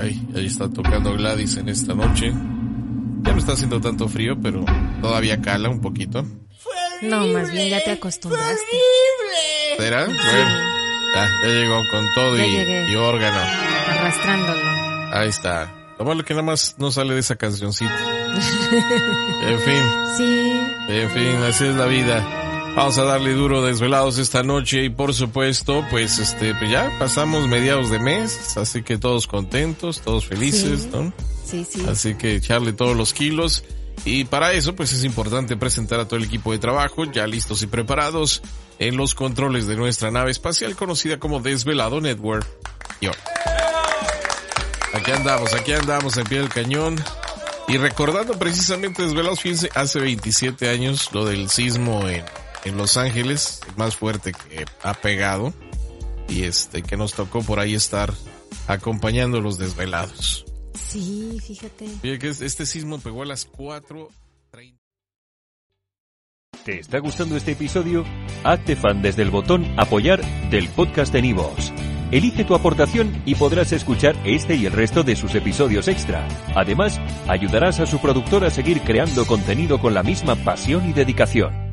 Ahí, ahí está tocando Gladys en esta noche. Ya no está haciendo tanto frío, pero todavía cala un poquito. No, más bien ya te acostumbraste. ¿Será? Bueno, ya, ya llegó con todo Ya y, y órgano. Arrastrándolo. Ahí está. Lo malo que nada más no sale de esa cancioncita. En fin, Sí. en fin, así es la vida. Vamos a darle duro desvelados esta noche y por supuesto, pues este, pues ya pasamos mediados de mes, así que todos contentos, todos felices, Sí. ¿no? Sí, sí. Así que echarle todos los kilos. Y para eso, pues es importante presentar a todo el equipo de trabajo, ya listos y preparados en los controles de nuestra nave espacial conocida como Desvelado Network. Yo. Aquí andamos, aquí andamos en pie del cañón. Y recordando precisamente Desvelados, fíjense, hace 27 años lo del sismo en, en Los Ángeles, el más fuerte que ha pegado. Y este, que nos tocó por ahí estar acompañando a los desvelados. Sí, fíjate. Oye, que es- este sismo pegó a las 4.30. ¿Te está gustando este episodio? Hazte fan desde el botón Apoyar del podcast de Nivos. Elige tu aportación y podrás escuchar este y el resto de sus episodios extra. Además, ayudarás a su productor a seguir creando contenido con la misma pasión y dedicación.